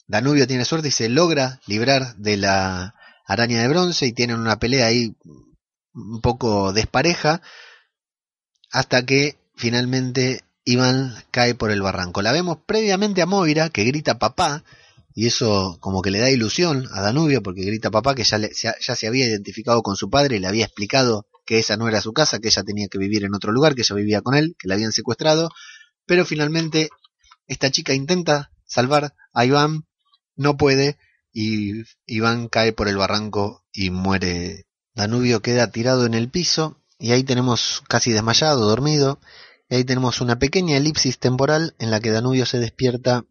Danubio tiene suerte y se logra librar de la araña de bronce y tienen una pelea ahí un poco despareja hasta que finalmente Iván cae por el barranco. La vemos previamente a Moira, que grita papá, y eso como que le da ilusión a Danubio, porque grita papá, que ya, ya, se había identificado con su padre y le había explicado que esa no era su casa, que ella tenía que vivir en otro lugar, que ella vivía con él, que la habían secuestrado, pero finalmente esta chica intenta salvar a Iván, no puede, y Iván cae por el barranco y muere. Danubio queda tirado en el piso y ahí tenemos casi desmayado, dormido, y ahí tenemos una pequeña elipsis temporal en la que Danubio se despierta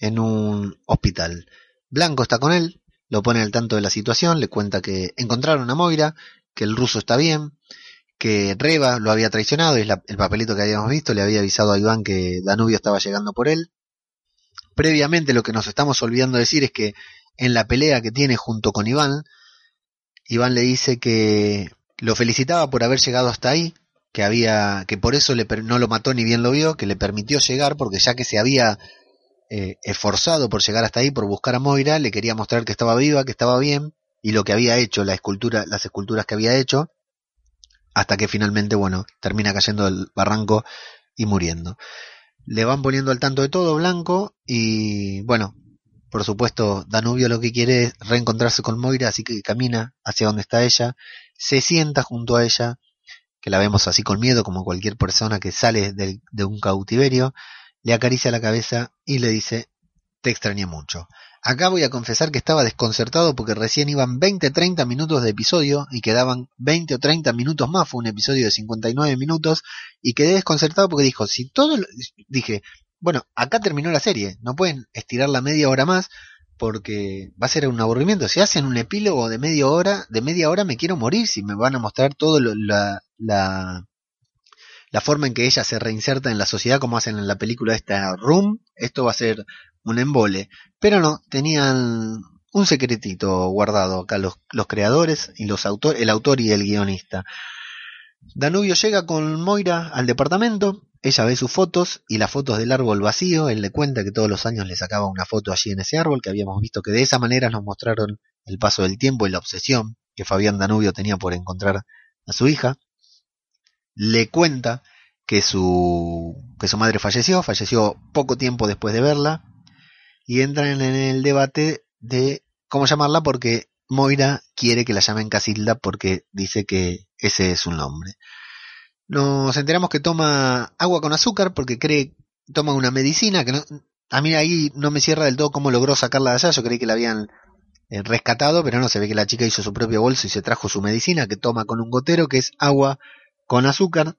en un hospital. Blanco está con él, lo pone al tanto de la situación, le cuenta que encontraron a Moira, que el ruso está bien, que Reba lo había traicionado, y es el papelito que habíamos visto, le había avisado a Iván que Danubio estaba llegando por él. Previamente lo que nos estamos olvidando decir es que en la pelea que tiene junto con Iván, Iván le dice que lo felicitaba por haber llegado hasta ahí, que había, que por eso le, no lo mató ni bien lo vio, que le permitió llegar, porque ya que se había eh, esforzado por llegar hasta ahí, por buscar a Moira, le quería mostrar que estaba viva, que estaba bien, y lo que había hecho, la escultura, las esculturas que había hecho, hasta que finalmente, bueno, termina cayendo del barranco y muriendo. Le van poniendo al tanto de todo blanco y bueno, por supuesto, Danubio lo que quiere es reencontrarse con Moira, así que camina hacia donde está ella, se sienta junto a ella, que la vemos así con miedo como cualquier persona que sale de, de un cautiverio, le acaricia la cabeza y le dice, te extrañé mucho. Acá voy a confesar que estaba desconcertado porque recién iban 20-30 minutos de episodio y quedaban 20 o 30 minutos más, fue un episodio de 59 minutos y quedé desconcertado porque dijo, si todo, dije, bueno, acá terminó la serie, no pueden estirar la media hora más porque va a ser un aburrimiento. Si hacen un epílogo de media hora, de media hora me quiero morir si me van a mostrar todo la, la, la forma en que ella se reinserta en la sociedad como hacen en la película esta Room, esto va a ser un embole. Pero no, tenían un secretito guardado acá los, los creadores y los autores, el autor y el guionista. Danubio llega con Moira al departamento, ella ve sus fotos y las fotos del árbol vacío, él le cuenta que todos los años le sacaba una foto allí en ese árbol, que habíamos visto que de esa manera nos mostraron el paso del tiempo y la obsesión que Fabián Danubio tenía por encontrar a su hija. Le cuenta que su, que su madre falleció, falleció poco tiempo después de verla, y entran en el debate de cómo llamarla porque Moira quiere que la llamen Casilda porque dice que ese es su nombre. Nos enteramos que toma agua con azúcar porque cree, toma una medicina que no, a mí ahí no me cierra del todo cómo logró sacarla de allá, yo creí que la habían eh, rescatado, pero no, se ve que la chica hizo su propio bolso y se trajo su medicina que toma con un gotero que es agua con azúcar.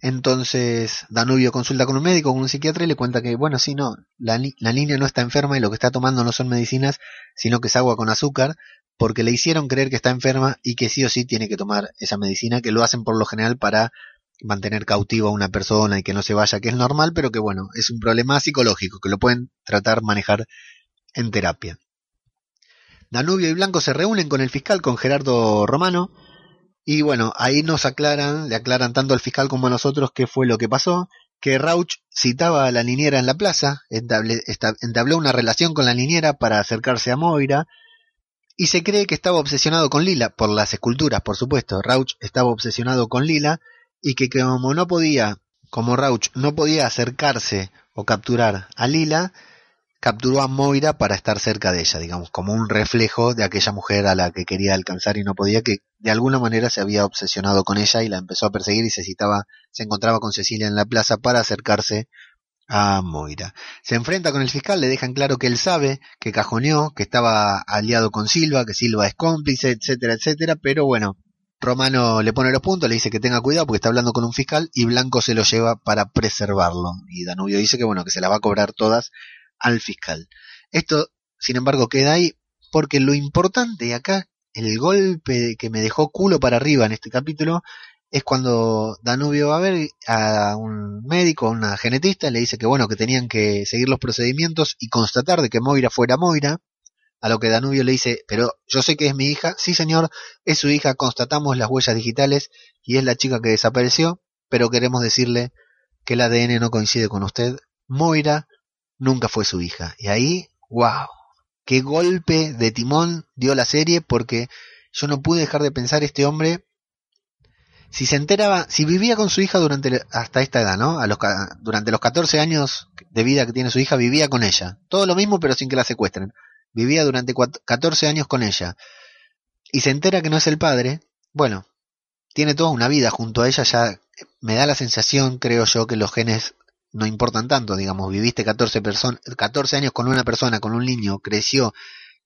Entonces Danubio consulta con un médico, con un psiquiatra y le cuenta que, bueno, sí, no, la, la niña no está enferma y lo que está tomando no son medicinas, sino que es agua con azúcar, porque le hicieron creer que está enferma y que sí o sí tiene que tomar esa medicina, que lo hacen por lo general para mantener cautivo a una persona y que no se vaya, que es normal, pero que bueno, es un problema psicológico, que lo pueden tratar, manejar en terapia. Danubio y Blanco se reúnen con el fiscal, con Gerardo Romano, y bueno, ahí nos aclaran, le aclaran tanto al fiscal como a nosotros qué fue lo que pasó, que Rauch citaba a la niñera en la plaza, entabló una relación con la niñera para acercarse a Moira, y se cree que estaba obsesionado con Lila, por las esculturas, por supuesto. Rauch estaba obsesionado con Lila, y que como no podía, como Rauch no podía acercarse o capturar a Lila, capturó a Moira para estar cerca de ella, digamos, como un reflejo de aquella mujer a la que quería alcanzar y no podía, que de alguna manera se había obsesionado con ella y la empezó a perseguir y se citaba, se encontraba con Cecilia en la plaza para acercarse a Moira. Se enfrenta con el fiscal, le dejan claro que él sabe, que cajoneó, que estaba aliado con Silva, que Silva es cómplice, etcétera, etcétera, pero bueno, Romano le pone los puntos, le dice que tenga cuidado porque está hablando con un fiscal y Blanco se lo lleva para preservarlo. Y Danubio dice que bueno, que se la va a cobrar todas al fiscal. Esto, sin embargo, queda ahí porque lo importante acá, el golpe que me dejó culo para arriba en este capítulo, es cuando Danubio va a ver a un médico, a una genetista, le dice que bueno, que tenían que seguir los procedimientos y constatar de que Moira fuera Moira, a lo que Danubio le dice, pero yo sé que es mi hija, sí señor, es su hija, constatamos las huellas digitales y es la chica que desapareció, pero queremos decirle que el ADN no coincide con usted, Moira nunca fue su hija. Y ahí, wow, qué golpe de timón dio la serie porque yo no pude dejar de pensar este hombre si se enteraba, si vivía con su hija durante hasta esta edad, ¿no? A los, durante los 14 años de vida que tiene su hija, vivía con ella. Todo lo mismo, pero sin que la secuestren. Vivía durante 14 años con ella. Y se entera que no es el padre. Bueno, tiene toda una vida junto a ella, ya me da la sensación, creo yo, que los genes no importan tanto, digamos, viviste 14, 14 años con una persona, con un niño, creció,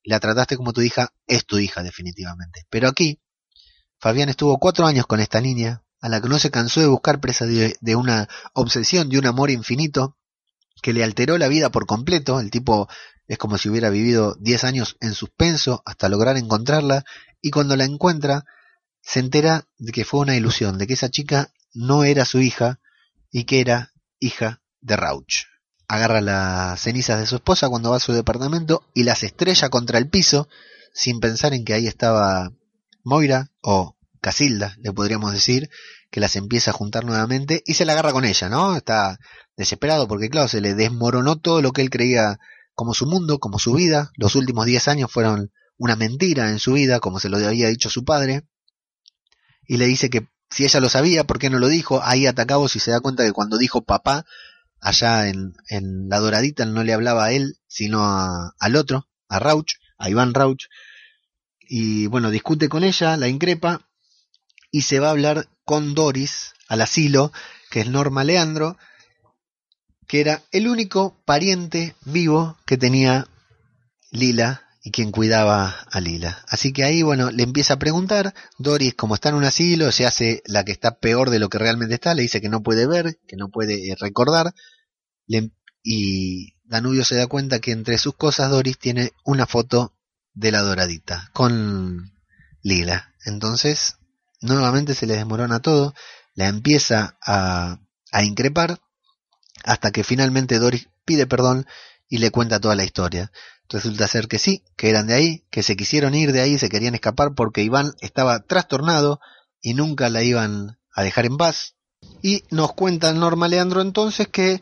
la trataste como tu hija, es tu hija definitivamente. Pero aquí, Fabián estuvo cuatro años con esta niña, a la que no se cansó de buscar presa de, de una obsesión, de un amor infinito, que le alteró la vida por completo, el tipo es como si hubiera vivido 10 años en suspenso hasta lograr encontrarla, y cuando la encuentra, se entera de que fue una ilusión, de que esa chica no era su hija y que era hija de Rauch. Agarra las cenizas de su esposa cuando va a su departamento y las estrella contra el piso sin pensar en que ahí estaba Moira o Casilda, le podríamos decir, que las empieza a juntar nuevamente y se la agarra con ella, ¿no? Está desesperado porque, claro, se le desmoronó todo lo que él creía como su mundo, como su vida. Los últimos diez años fueron una mentira en su vida, como se lo había dicho su padre. Y le dice que si ella lo sabía, ¿por qué no lo dijo? Ahí atacaba y se da cuenta que cuando dijo papá, allá en, en la doradita no le hablaba a él, sino a, al otro, a Rauch, a Iván Rauch. Y bueno, discute con ella, la increpa, y se va a hablar con Doris al asilo, que es Norma Leandro, que era el único pariente vivo que tenía Lila y quien cuidaba a Lila. Así que ahí, bueno, le empieza a preguntar, Doris, como está en un asilo, se hace la que está peor de lo que realmente está, le dice que no puede ver, que no puede eh, recordar, y Danubio se da cuenta que entre sus cosas Doris tiene una foto de la doradita, con Lila. Entonces, nuevamente se le desmorona todo, la empieza a, a increpar, hasta que finalmente Doris pide perdón y le cuenta toda la historia. Resulta ser que sí, que eran de ahí, que se quisieron ir de ahí, se querían escapar porque Iván estaba trastornado y nunca la iban a dejar en paz. Y nos cuenta Norma Leandro entonces que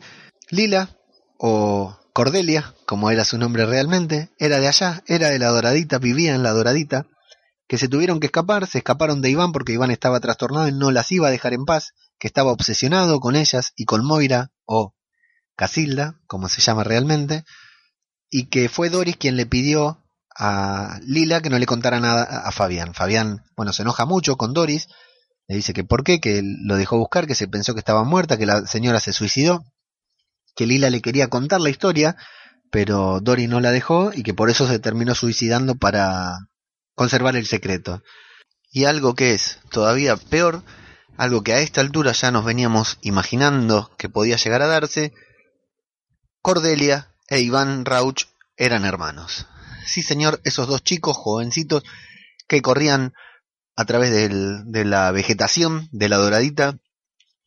Lila, o Cordelia, como era su nombre realmente, era de allá, era de la Doradita, vivía en la Doradita, que se tuvieron que escapar, se escaparon de Iván porque Iván estaba trastornado y no las iba a dejar en paz, que estaba obsesionado con ellas y con Moira, o Casilda, como se llama realmente, y que fue Doris quien le pidió a Lila que no le contara nada a Fabián. Fabián, bueno, se enoja mucho con Doris, le dice que por qué, que lo dejó buscar, que se pensó que estaba muerta, que la señora se suicidó, que Lila le quería contar la historia, pero Doris no la dejó y que por eso se terminó suicidando para conservar el secreto. Y algo que es todavía peor, algo que a esta altura ya nos veníamos imaginando que podía llegar a darse, Cordelia e Iván Rauch eran hermanos. Sí, señor, esos dos chicos jovencitos que corrían a través de la vegetación de la doradita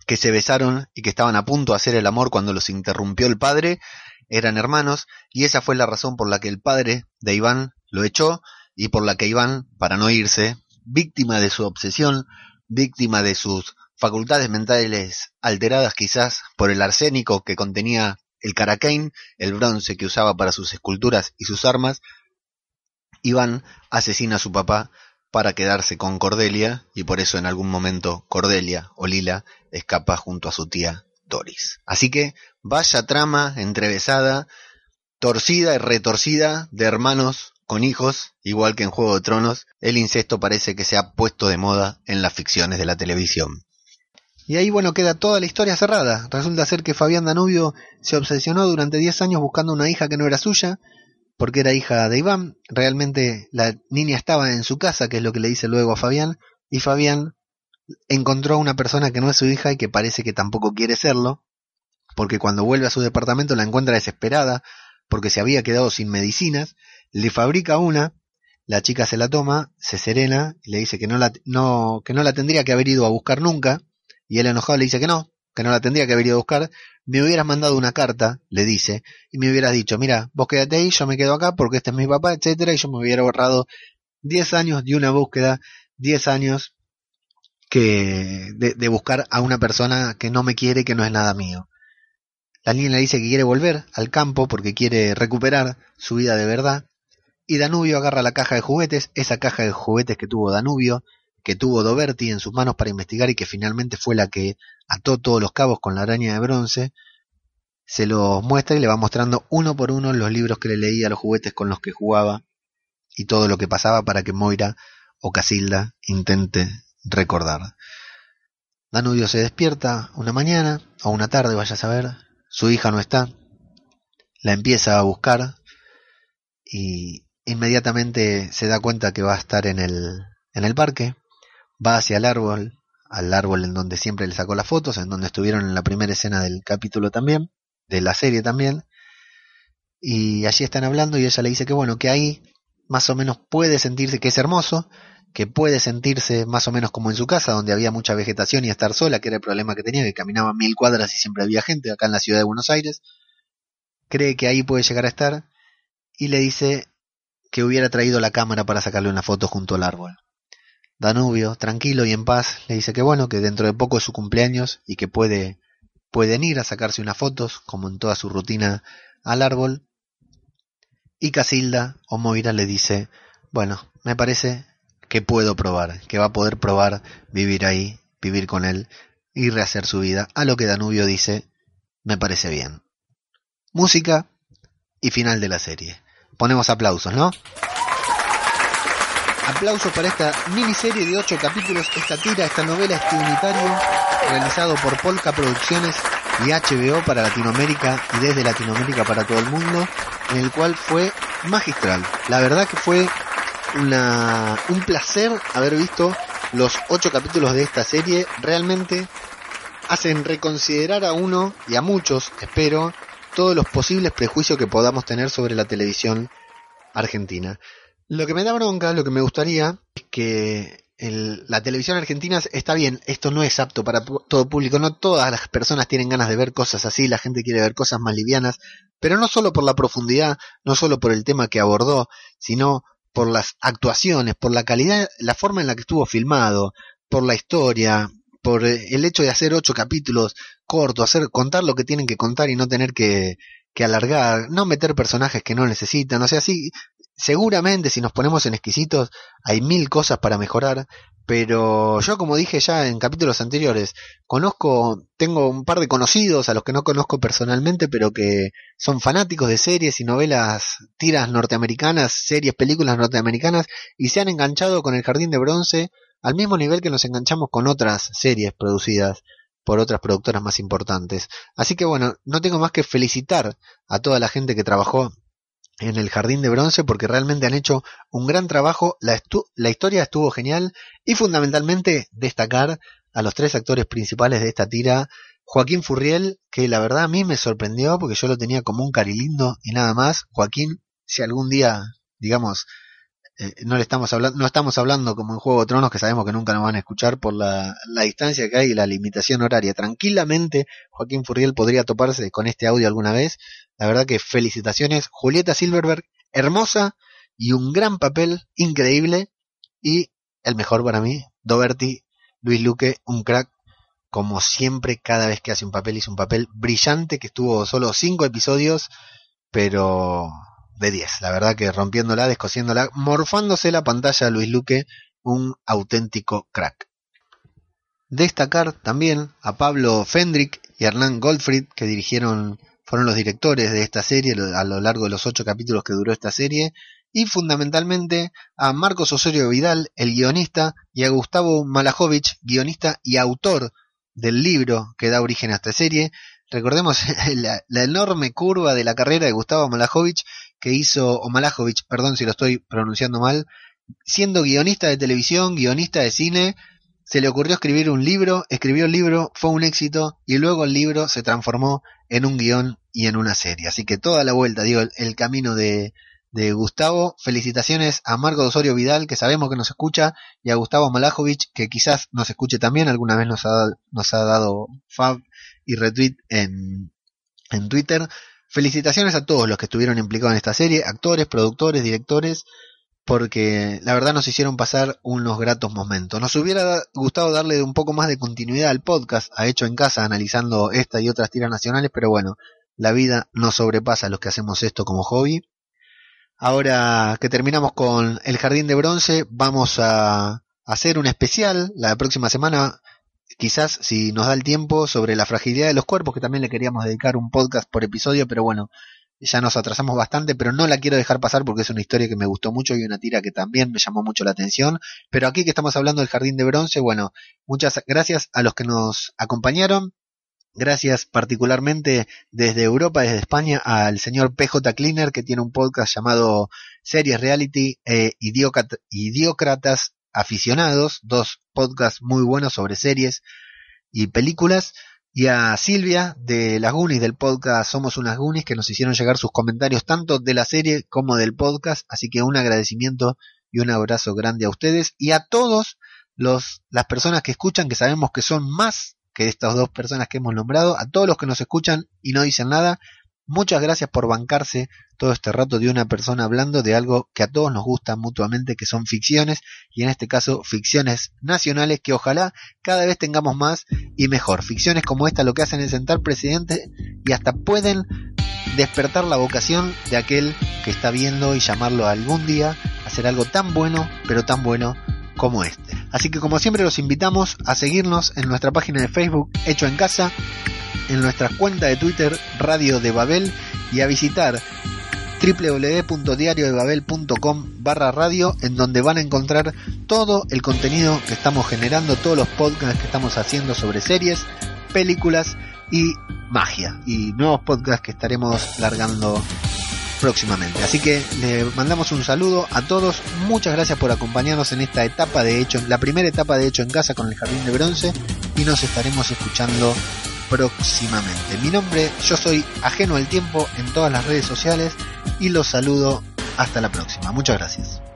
que se besaron y que estaban a punto de hacer el amor cuando los interrumpió el padre, eran hermanos y esa fue la razón por la que el padre de Iván lo echó y por la que Iván, para no irse, víctima de su obsesión, víctima de sus facultades mentales alteradas quizás por el arsénico que contenía el caracain, el bronce que usaba para sus esculturas y sus armas, Iván asesina a su papá para quedarse con Cordelia y por eso en algún momento Cordelia o Lila escapa junto a su tía Doris. Así que vaya trama entrevesada, torcida y retorcida de hermanos con hijos, igual que en Juego de Tronos, el incesto parece que se ha puesto de moda en las ficciones de la televisión. Y ahí, bueno, queda toda la historia cerrada. Resulta ser que Fabián Danubio se obsesionó durante 10 años buscando una hija que no era suya, porque era hija de Iván. Realmente la niña estaba en su casa, que es lo que le dice luego a Fabián, y Fabián encontró a una persona que no es su hija y que parece que tampoco quiere serlo, porque cuando vuelve a su departamento la encuentra desesperada, porque se había quedado sin medicinas, le fabrica una, la chica se la toma, se serena y le dice que no la, no, que no la tendría que haber ido a buscar nunca, y él enojado le dice que no, que no la tendría que haber ido a buscar, me hubieras mandado una carta, le dice, y me hubieras dicho, mira, vos quédate ahí, yo me quedo acá porque este es mi papá, etcétera, y yo me hubiera borrado 10 años de una búsqueda, 10 años que de, de, buscar a una persona que no me quiere, que no es nada mío. La niña le dice que quiere volver al campo porque quiere recuperar su vida de verdad, y Danubio agarra la caja de juguetes, esa caja de juguetes que tuvo Danubio, que tuvo Doberti en sus manos para investigar y que finalmente fue la que ató todos los cabos con la araña de bronce, se los muestra y le va mostrando uno por uno los libros que le leía, los juguetes con los que jugaba y todo lo que pasaba para que Moira o Casilda intente recordar. Danubio se despierta una mañana o una tarde, vaya a saber, su hija no está, la empieza a buscar y inmediatamente se da cuenta que va a estar en el, en el parque, va hacia el árbol, al árbol en donde siempre le sacó las fotos, en donde estuvieron en la primera escena del capítulo también, de la serie también, y allí están hablando y ella le dice que bueno, que ahí más o menos puede sentirse que es hermoso, que puede sentirse más o menos como en su casa, donde había mucha vegetación y estar sola, que era el problema que tenía, que caminaba mil cuadras y siempre había gente, acá en la ciudad de Buenos Aires, cree que ahí puede llegar a estar, y le dice que hubiera traído la cámara para sacarle una foto junto al árbol. Danubio, tranquilo y en paz, le dice que bueno, que dentro de poco es su cumpleaños y que puede, pueden ir a sacarse unas fotos, como en toda su rutina, al árbol. Y Casilda o Moira le dice, bueno, me parece que puedo probar, que va a poder probar vivir ahí, vivir con él y rehacer su vida. A lo que Danubio dice, me parece bien. Música y final de la serie. Ponemos aplausos, ¿no? Aplausos para esta miniserie de ocho capítulos, esta tira, esta novela, este unitario, realizado por Polka Producciones y HBO para Latinoamérica y desde Latinoamérica para todo el mundo, en el cual fue magistral. La verdad que fue una, un placer haber visto los ocho capítulos de esta serie. Realmente hacen reconsiderar a uno y a muchos, espero, todos los posibles prejuicios que podamos tener sobre la televisión argentina. Lo que me da bronca, lo que me gustaría, es que la televisión argentina está bien, esto no es apto para todo público, no todas las personas tienen ganas de ver cosas así, la gente quiere ver cosas más livianas, pero no solo por la profundidad, no solo por el tema que abordó, sino por las actuaciones, por la calidad, la forma en la que estuvo filmado, por la historia, por el hecho de hacer ocho capítulos cortos, hacer contar lo que tienen que contar y no tener que, que alargar, no meter personajes que no necesitan, o sea, sí, seguramente si nos ponemos en exquisitos hay mil cosas para mejorar, pero yo como dije ya en capítulos anteriores, conozco, tengo un par de conocidos a los que no conozco personalmente, pero que son fanáticos de series y novelas, tiras norteamericanas, series, películas norteamericanas, y se han enganchado con el Jardín de Bronce al mismo nivel que nos enganchamos con otras series producidas por otras productoras más importantes. Así que bueno, no tengo más que felicitar a toda la gente que trabajó en el Jardín de Bronce porque realmente han hecho un gran trabajo, la, la, historia estuvo genial y fundamentalmente destacar a los tres actores principales de esta tira, Joaquín Furriel, que la verdad a mí me sorprendió porque yo lo tenía como un carilindo y nada más, Joaquín, si algún día, digamos, eh, no le estamos hablando, no estamos hablando como en Juego de Tronos que sabemos que nunca nos van a escuchar por la, la distancia que hay y la limitación horaria. Tranquilamente Joaquín Furriel podría toparse con este audio alguna vez. La verdad que felicitaciones. Julieta Silverberg, hermosa y un gran papel, increíble. Y el mejor para mí, Doberti, Luis Luque, un crack como siempre, cada vez que hace un papel, hizo un papel brillante que estuvo solo cinco episodios, pero de 10. La verdad que rompiéndola, descosiéndola, morfándose la pantalla Luis Luque, un auténtico crack. Destacar también a Pablo Fendrick y Hernán Goldfried, que dirigieron, fueron los directores de esta serie a lo largo de los ocho capítulos que duró esta serie, y fundamentalmente a Marcos Osorio Vidal, el guionista, y a Gustavo Malajovich, guionista y autor del libro que da origen a esta serie. Recordemos la, enorme curva de la carrera de Gustavo Malajovich que hizo, o Malajovich, perdón si lo estoy pronunciando mal, siendo guionista de televisión, guionista de cine, se le ocurrió escribir un libro, escribió el libro, fue un éxito y luego el libro se transformó en un guion y en una serie. Así que toda la vuelta, digo, el camino de, de Gustavo. Felicitaciones a Marco Osorio Vidal, que sabemos que nos escucha, y a Gustavo Malajovic, que quizás nos escuche también, alguna vez nos ha, nos ha dado fab y retweet en, en Twitter. Felicitaciones a todos los que estuvieron implicados en esta serie, actores, productores, directores, porque la verdad nos hicieron pasar unos gratos momentos. Nos hubiera gustado darle un poco más de continuidad al podcast, a hecho en casa, analizando esta y otras tiras nacionales, pero bueno, la vida nos sobrepasa a los que hacemos esto como hobby. Ahora que terminamos con el Jardín de Bronce, vamos a hacer un especial la próxima semana, quizás si nos da el tiempo, sobre la fragilidad de los cuerpos, que también le queríamos dedicar un podcast por episodio, pero bueno, ya nos atrasamos bastante, pero no la quiero dejar pasar porque es una historia que me gustó mucho y una tira que también me llamó mucho la atención. Pero aquí que estamos hablando del Jardín de Bronce, bueno, muchas gracias a los que nos acompañaron. Gracias particularmente desde Europa, desde España, al señor PJ Cleaner, que tiene un podcast llamado Series Reality e Idiócratas Aficionados, dos podcasts muy buenos sobre series y películas. Y a Silvia de las Goonies del podcast Somos unas Goonies que nos hicieron llegar sus comentarios tanto de la serie como del podcast. Así que un agradecimiento y un abrazo grande a ustedes y a todos los, las personas que escuchan, que sabemos que son más que estas dos personas que hemos nombrado, a todos los que nos escuchan y no dicen nada, muchas gracias por bancarse todo este rato de una persona hablando de algo que a todos nos gusta mutuamente, que son ficciones, y en este caso ficciones nacionales que ojalá cada vez tengamos más y mejor. Ficciones como esta lo que hacen es sentar presidente y hasta pueden despertar la vocación de aquel que está viendo y llamarlo algún día a hacer algo tan bueno, pero tan bueno como este. Así que como siempre los invitamos a seguirnos en nuestra página de Facebook Hecho en Casa, en nuestra cuenta de Twitter Radio de Babel y a visitar www.diariodebabel.com barra radio en donde van a encontrar todo el contenido que estamos generando, todos los podcasts que estamos haciendo sobre series, películas y magia y nuevos podcasts que estaremos largando próximamente. Así que le mandamos un saludo a todos. Muchas gracias por acompañarnos en esta etapa de hecho, la primera etapa de hecho en casa con el Jardín de Bronce y nos estaremos escuchando próximamente. Mi nombre, yo soy ajeno al tiempo en todas las redes sociales y los saludo hasta la próxima. Muchas gracias.